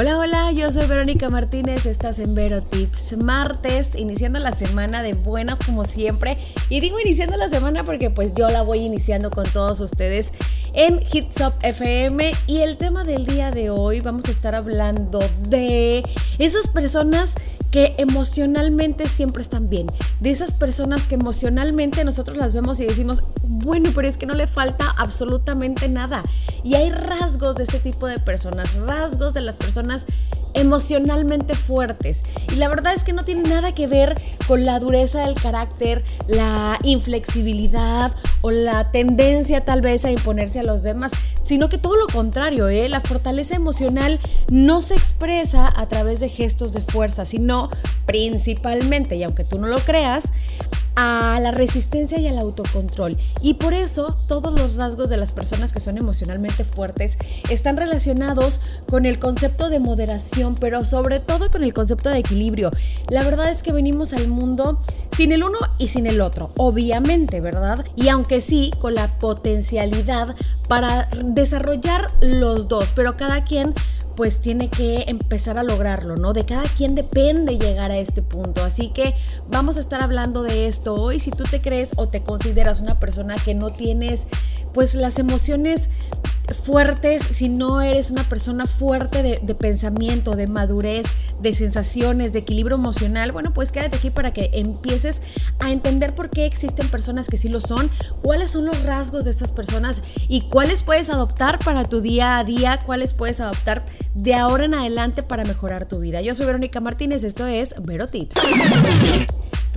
Hola, hola, yo soy Verónica Martínez, estás en Vero Tips. Martes, iniciando la semana de buenas como siempre. Y digo iniciando la semana porque pues yo la voy iniciando con todos ustedes en Hits Up FM. Y el tema del día de hoy vamos a estar hablando de esas personas que emocionalmente siempre están bien. De esas personas que emocionalmente nosotros las vemos y decimos, bueno, pero es que no le falta absolutamente nada. Y hay rasgos de este tipo de personas, rasgos de las personas emocionalmente fuertes. Y la verdad es que no tiene nada que ver con la dureza del carácter, la inflexibilidad o la tendencia tal vez a imponerse a los demás, sino que todo lo contrario, ¿eh? la fortaleza emocional no se expresa a través de gestos de fuerza, sino principalmente, y aunque tú no lo creas, a la resistencia y al autocontrol. Y por eso todos los rasgos de las personas que son emocionalmente fuertes están relacionados con el concepto de moderación, pero sobre todo con el concepto de equilibrio. La verdad es que venimos al mundo sin el uno y sin el otro, obviamente, ¿verdad? Y aunque sí, con la potencialidad para desarrollar los dos, pero cada quien pues tiene que empezar a lograrlo, ¿no? De cada quien depende llegar a este punto. Así que vamos a estar hablando de esto hoy. Si tú te crees o te consideras una persona que no tienes pues las emociones fuertes, si no eres una persona fuerte de, pensamiento, de madurez, de sensaciones, de equilibrio emocional, bueno, pues quédate aquí para que empieces a entender por qué existen personas que sí lo son, cuáles son los rasgos de estas personas y cuáles puedes adoptar para tu día a día, cuáles puedes adoptar de ahora en adelante para mejorar tu vida. Yo soy Verónica Martínez, esto es Vero Tips.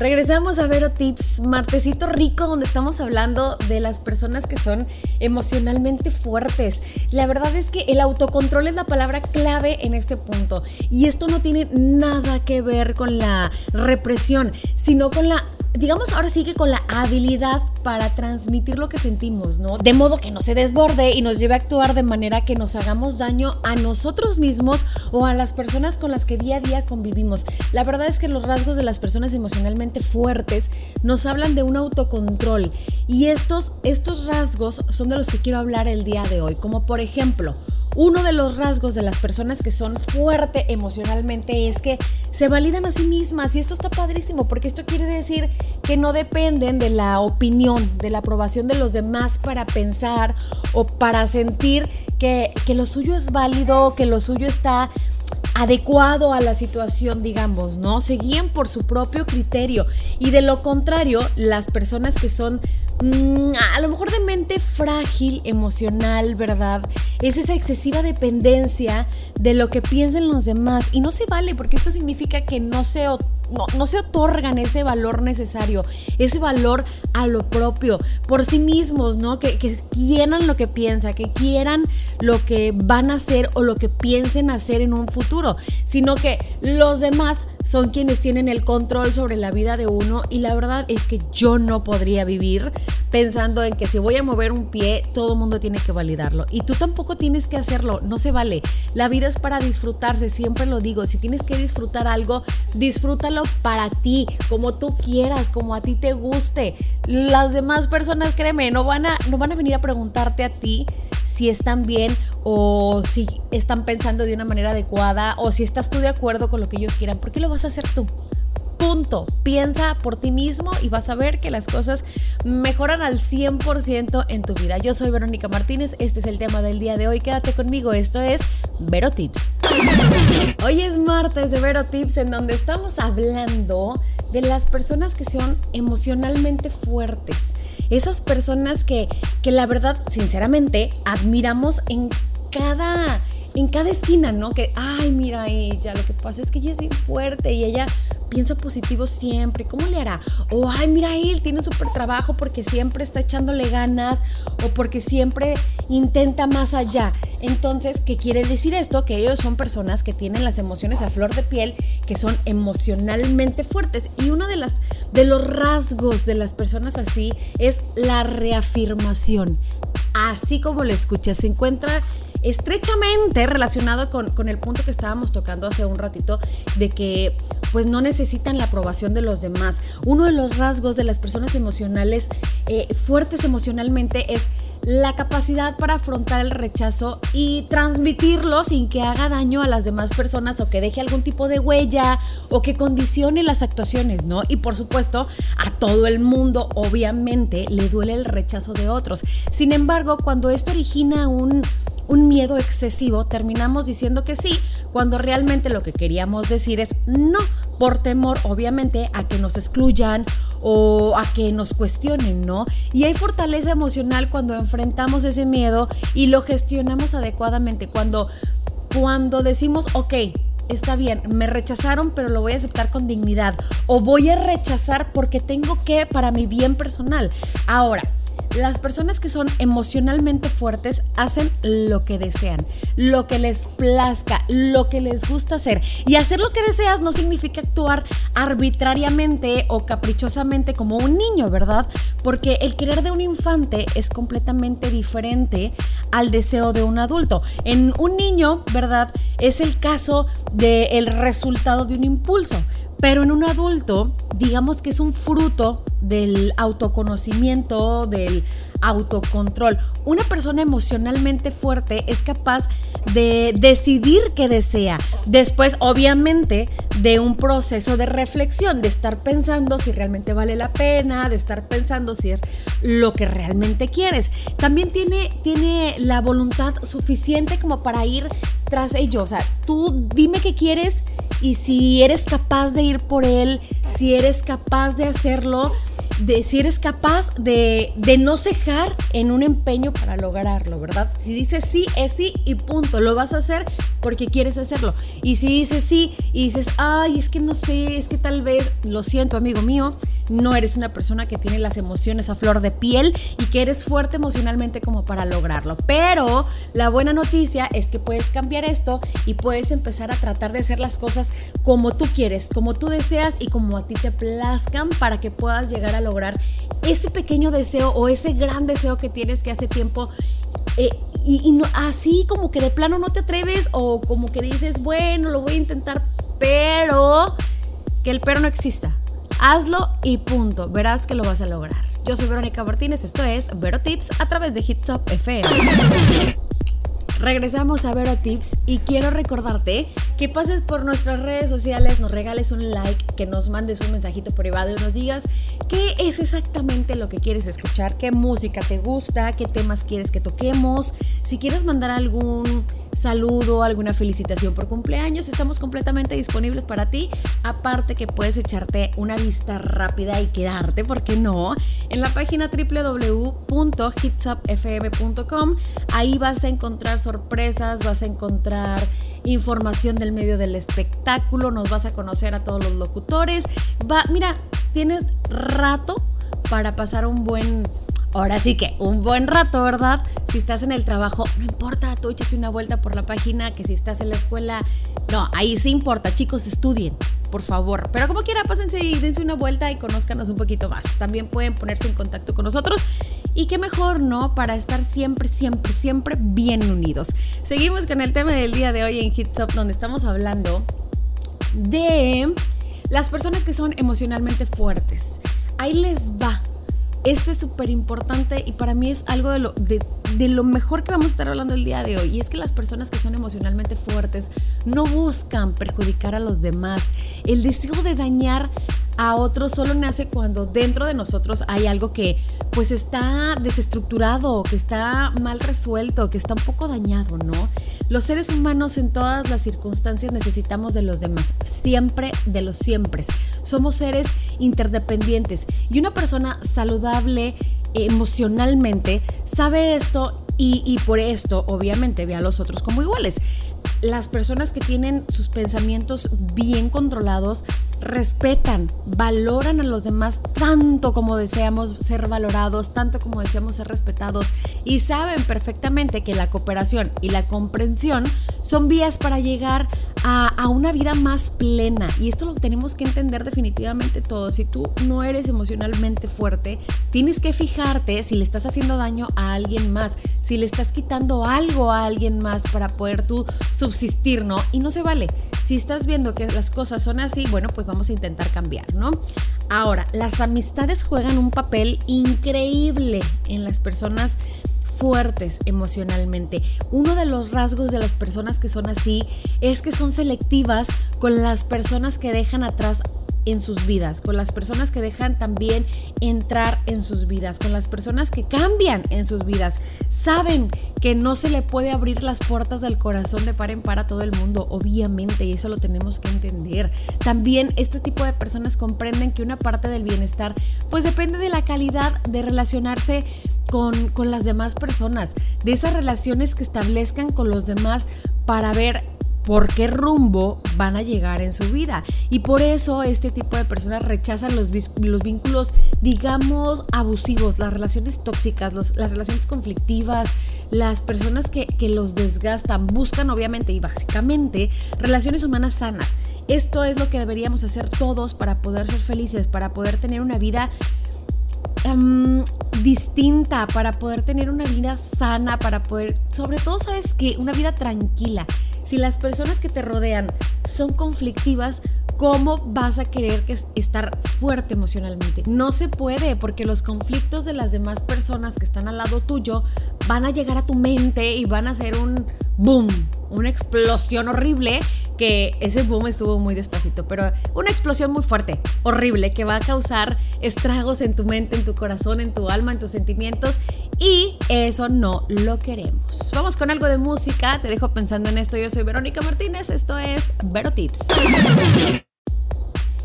Regresamos a Vero Tips, martesito rico, donde estamos hablando de las personas que son emocionalmente fuertes. La verdad es que el autocontrol es la palabra clave en este punto. Y esto no tiene nada que ver con la represión, sino con la digamos ahora sí que con la habilidad para transmitir lo que sentimos, ¿no? De modo que no se desborde y nos lleve a actuar de manera que nos hagamos daño a nosotros mismos o a las personas con las que día a día convivimos. La verdad es que los rasgos de las personas emocionalmente fuertes nos hablan de un autocontrol y estos, estos rasgos son de los que quiero hablar el día de hoy, como por ejemplo, uno de los rasgos de las personas que son fuerte emocionalmente es que se validan a sí mismas y esto está padrísimo porque esto quiere decir que no dependen de la opinión, de la aprobación de los demás para pensar o para sentir que, que lo suyo es válido, que lo suyo está adecuado a la situación, digamos, ¿no? Se guían por su propio criterio y de lo contrario, las personas que son a lo mejor de mente frágil, emocional, ¿verdad? Es esa excesiva dependencia de lo que piensen los demás. Y no se vale, porque esto significa que no se no, se otorgan ese valor necesario, ese valor a lo propio, por sí mismos, ¿no? Que, que quieran lo que piensa, que quieran lo que van a hacer o lo que piensen hacer en un futuro, sino que los demás son quienes tienen el control sobre la vida de uno y la verdad es que yo no podría vivir pensando en que si voy a mover un pie, todo el mundo tiene que validarlo. Y tú tampoco tienes que hacerlo, no se vale. La vida es para disfrutarse, siempre lo digo. Si tienes que disfrutar algo, disfrútalo para ti, como tú quieras, como a ti te guste. Las demás personas, créeme, no van a, no van a venir a preguntarte a ti si están bien o si están pensando de una manera adecuada o si estás tú de acuerdo con lo que ellos quieran. ¿Por qué lo vas a hacer tú? Punto. Piensa por ti mismo y vas a ver que las cosas mejoran al 100% en tu vida. Yo soy Verónica Martínez, este es el tema del día de hoy. Quédate conmigo, esto es Vero Tips. Hoy es martes de Vero Tips en donde estamos hablando de las personas que son emocionalmente fuertes. Esas personas que, que la verdad, sinceramente, admiramos en cada en cada esquina, ¿no? Que, ay, mira ella, lo que pasa es que ella es bien fuerte y ella piensa positivo siempre, ¿cómo le hará? O, ay, mira, él tiene un súper trabajo porque siempre está echándole ganas o porque siempre intenta más allá. Entonces, ¿qué quiere decir esto? Que ellos son personas que tienen las emociones a flor de piel, que son emocionalmente fuertes. Y uno de, las, de los rasgos de las personas así es la reafirmación. Así como le escuchas, se encuentra estrechamente relacionado con, con, el punto que estábamos tocando hace un ratito de que pues no necesitan la aprobación de los demás. Uno de los rasgos de las personas emocionales, eh, fuertes emocionalmente, es la capacidad para afrontar el rechazo y transmitirlo sin que haga daño a las demás personas o que deje algún tipo de huella o que condicione las actuaciones, ¿no? Y por supuesto, a todo el mundo obviamente le duele el rechazo de otros. Sin embargo, cuando esto origina un un miedo excesivo, terminamos diciendo que sí, cuando realmente lo que queríamos decir es no, por temor obviamente a que nos excluyan o a que nos cuestionen, ¿no? Y hay fortaleza emocional cuando enfrentamos ese miedo y lo gestionamos adecuadamente, cuando, cuando decimos, ok, está bien, me rechazaron, pero lo voy a aceptar con dignidad. O voy a rechazar porque tengo que para mi bien personal. Ahora, las personas que son emocionalmente fuertes hacen lo que desean, lo que les plazca, lo que les gusta hacer. Y hacer lo que deseas no significa actuar arbitrariamente o caprichosamente como un niño, ¿verdad? Porque el querer de un infante es completamente diferente al deseo de un adulto. En un niño, ¿verdad? Es el caso del resultado de un impulso. Pero en un adulto, digamos que es un fruto del autoconocimiento, del autocontrol. Una persona emocionalmente fuerte es capaz de decidir qué desea. Después, obviamente, de un proceso de reflexión, de estar pensando si realmente vale la pena, de estar pensando si es lo que realmente quieres. También tiene, tiene la voluntad suficiente como para ir tras ello. O sea, tú dime qué quieres y si eres capaz de ir por él, si eres capaz de hacerlo, de, si eres capaz de, de no cejar en un empeño para lograrlo, ¿verdad? Si dices sí, es sí y punto, lo vas a hacer porque quieres hacerlo. Y si dices sí y dices, ay, es que no sé, es que tal vez, lo siento amigo mío, no eres una persona que tiene las emociones a flor de piel y que eres fuerte emocionalmente como para lograrlo. Pero la buena noticia es que puedes cambiar esto y puedes empezar a tratar de hacer las cosas como tú quieres, como tú deseas y como a ti te plazcan para que puedas llegar a lograr ese pequeño deseo o ese gran deseo que tienes que hace tiempo. Eh, y, así como que de plano no te atreves o como que dices, bueno, lo voy a intentar, pero que el pero no exista Hazlo y punto. Verás que lo vas a lograr. Yo soy Verónica Martínez, esto es Vero Tips a través de Hitsop FM. Regresamos a Vero Tips y quiero recordarte que pases por nuestras redes sociales, nos regales un like, que nos mandes un mensajito privado y nos digas qué es exactamente lo que quieres escuchar, qué música te gusta, qué temas quieres que toquemos, si quieres mandar algún saludo, alguna felicitación por cumpleaños, estamos completamente disponibles para ti. Aparte que puedes echarte una vista rápida y quedarte, ¿por qué no? En la página www.hitsupfm.com, ahí vas a encontrar sorpresas, vas a encontrar información del medio del espectáculo, nos vas a conocer a todos los locutores. Va, mira, tienes rato para pasar un buen Ahora sí que un buen rato, ¿verdad? Si estás en el trabajo, no importa, tú échate una vuelta por la página, que si estás en la escuela, no, ahí sí importa, chicos, estudien, por favor. Pero como quiera, pásense y dense una vuelta y conózcanos un poquito más. También pueden ponerse en contacto con nosotros. Y qué mejor, ¿no? Para estar siempre, siempre, siempre bien unidos. Seguimos con el tema del día de hoy en Hits Up, donde estamos hablando de las personas que son emocionalmente fuertes. Ahí les va esto es súper importante y para mí es algo de lo, de, lo mejor que vamos a estar hablando el día de hoy. Y es que las personas que son emocionalmente fuertes no buscan perjudicar a los demás. El deseo de dañar a otros solo nace cuando dentro de nosotros hay algo que pues está desestructurado, que está mal resuelto, que está un poco dañado, ¿no? Los seres humanos en todas las circunstancias necesitamos de los demás, siempre de los siempre. Somos seres interdependientes y una persona saludable emocionalmente sabe esto y, y por esto obviamente ve a los otros como iguales las personas que tienen sus pensamientos bien controlados respetan, valoran a los demás tanto como deseamos ser valorados, tanto como deseamos ser respetados y saben perfectamente que la cooperación y la comprensión son vías para llegar a, a, una vida más plena. Y esto lo tenemos que entender definitivamente todos. Si tú no eres emocionalmente fuerte, tienes que fijarte si le estás haciendo daño a alguien más, si le estás quitando algo a alguien más para poder tú subsistir, ¿no? Y no se vale. Si estás viendo que las cosas son así, bueno, pues vamos a intentar cambiar, ¿no? Ahora, las amistades juegan un papel increíble en las personas fuertes emocionalmente. Uno de los rasgos de las personas que son así es que son selectivas con las personas que dejan atrás en sus vidas, con las personas que dejan también entrar en sus vidas, con las personas que cambian en sus vidas. Saben que no se le puede abrir las puertas del corazón de par en par a todo el mundo, obviamente, y eso lo tenemos que entender. También este tipo de personas comprenden que una parte del bienestar pues depende de la calidad de relacionarse con, con las demás personas, de esas relaciones que establezcan con los demás para ver por qué rumbo van a llegar en su vida. Y por eso este tipo de personas rechazan los, los vínculos, digamos, abusivos, las relaciones tóxicas, las relaciones conflictivas, las personas que, que los desgastan, buscan obviamente y básicamente relaciones humanas sanas. Esto es lo que deberíamos hacer todos para poder ser felices, para poder tener una vida em, distinta, para poder tener una vida sana, para poder, sobre todo, sabes que, una vida tranquila. Si las personas que te rodean son conflictivas, ¿cómo vas a querer que estar fuerte emocionalmente? No se puede porque los conflictos de las demás personas que están al lado tuyo van a llegar a tu mente y van a ser un boom, una explosión horrible que ese boom estuvo muy despacito, pero una explosión muy fuerte, horrible, que va a causar estragos en tu mente, en tu corazón, en tu alma, en tus sentimientos y eso no lo queremos. Vamos con algo de música, te dejo pensando en esto. Yo soy Verónica Martínez, esto es Vero Tips.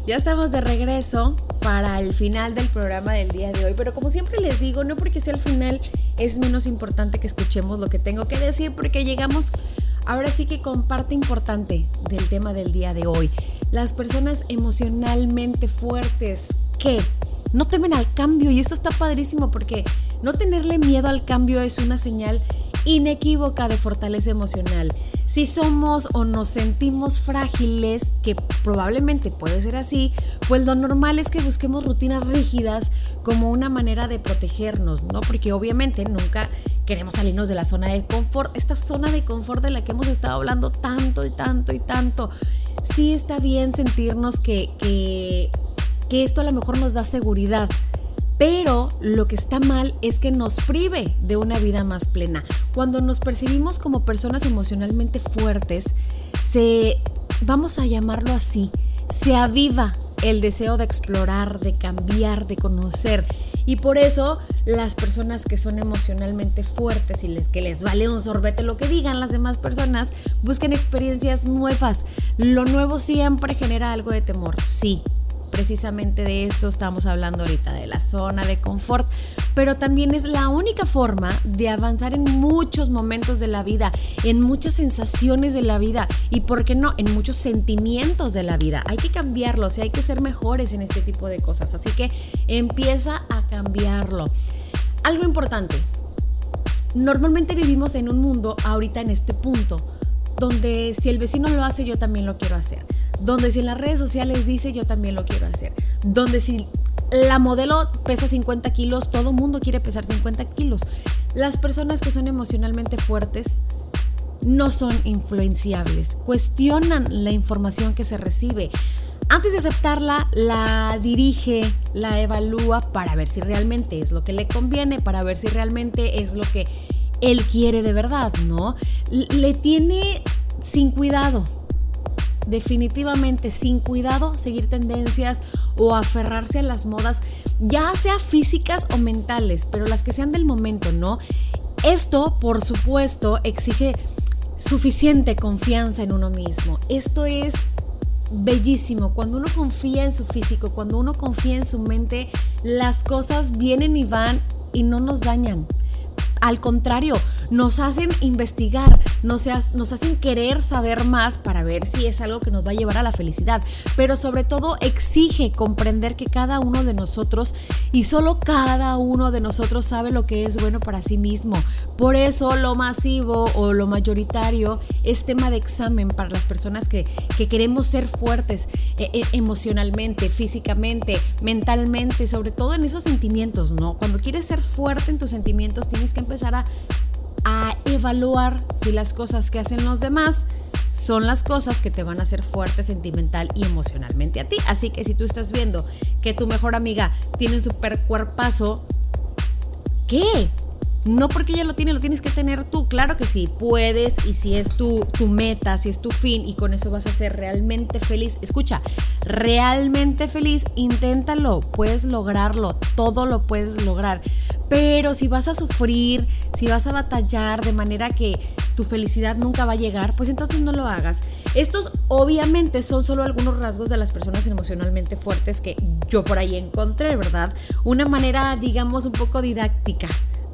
Ya estamos de regreso para el final del programa del día de hoy, pero como siempre les digo, no porque sea el final es menos importante que escuchemos lo que tengo que decir, porque llegamos ahora sí que con parte importante del tema del día de hoy. Las personas emocionalmente fuertes que no temen al cambio y esto está padrísimo porque no tenerle miedo al cambio es una señal inequívoca de fortaleza emocional. Si somos o nos sentimos frágiles, que probablemente puede ser así, pues lo normal es que busquemos rutinas rígidas como una manera de protegernos, ¿no? Porque obviamente nunca queremos salirnos de la zona de confort, esta zona de confort de la que hemos estado hablando tanto y tanto y tanto. Sí está bien sentirnos que, que, esto a lo mejor nos da seguridad, pero lo que está mal es que nos prive de una vida más plena. Cuando nos percibimos como personas emocionalmente fuertes, se, vamos a llamarlo así, se aviva el deseo de explorar, de cambiar, de conocer. Y por eso las personas que son emocionalmente fuertes y les, que les vale un sorbete lo que digan las demás personas, busquen experiencias nuevas. Lo nuevo siempre genera algo de temor, sí, precisamente de eso estamos hablando ahorita, de la zona de confort, pero también es la única forma de avanzar en muchos momentos de la vida, en muchas sensaciones de la vida y, ¿por qué no?, en muchos sentimientos de la vida. Hay que cambiarlos y hay que ser mejores en este tipo de cosas, así que empieza a cambiarlo. Algo importante, normalmente vivimos en un mundo ahorita en este punto, donde si el vecino lo hace, yo también lo quiero hacer donde si en las redes sociales dice yo también lo quiero hacer, donde si la modelo pesa 50 kilos, todo mundo quiere pesar 50 kilos. Las personas que son emocionalmente fuertes no son influenciables, cuestionan la información que se recibe. Antes de aceptarla, la dirige, la evalúa para ver si realmente es lo que le conviene, para ver si realmente es lo que él quiere de verdad, ¿no? Le tiene sin cuidado, definitivamente sin cuidado seguir tendencias o aferrarse a las modas, ya sea físicas o mentales, pero las que sean del momento, ¿no? Esto, por supuesto, exige suficiente confianza en uno mismo. Esto es bellísimo. Cuando uno confía en su físico, cuando uno confía en su mente, las cosas vienen y van y no nos dañan. Al contrario, nos hacen investigar, nos, hacen querer saber más para ver si es algo que nos va a llevar a la felicidad, pero sobre todo exige comprender que cada uno de nosotros y solo cada uno de nosotros sabe lo que es bueno para sí mismo. Por eso lo masivo o lo mayoritario es tema de examen para las personas que, queremos ser fuertes e, e, emocionalmente, físicamente, mentalmente, sobre todo en esos sentimientos, ¿no? Cuando quieres ser fuerte en tus sentimientos tienes que empezar a a evaluar si las cosas que hacen los demás son las cosas que te van a hacer fuerte sentimental y emocionalmente a ti. Así que si tú estás viendo que tu mejor amiga tiene un super cuerpazo, ¿qué? No porque ella lo tiene, lo tienes que tener tú. Claro que sí, puedes y si es tu, tu meta, si es tu fin y con eso vas a ser realmente feliz. Escucha, realmente feliz, inténtalo, puedes lograrlo, todo lo puedes lograr. Pero si vas a sufrir, si vas a batallar de manera que tu felicidad nunca va a llegar, pues entonces no lo hagas. Estos obviamente son solo algunos rasgos de las personas emocionalmente fuertes que yo por ahí encontré, ¿verdad? Una manera, digamos, un poco didáctica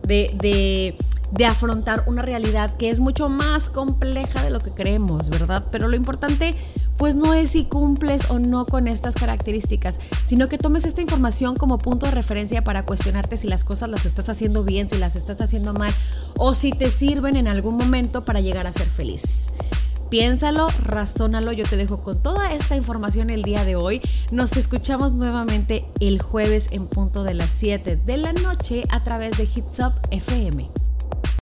de, de, afrontar una realidad que es mucho más compleja de lo que creemos, ¿verdad? Pero lo importante pues no es si cumples o no con estas características, sino que tomes esta información como punto de referencia para cuestionarte si las cosas las estás haciendo bien, si las estás haciendo mal o si te sirven en algún momento para llegar a ser feliz. Piénsalo, razónalo, yo te dejo con toda esta información el día de hoy. Nos escuchamos nuevamente el jueves en punto de las 7 de la noche a través de Hits Up FM.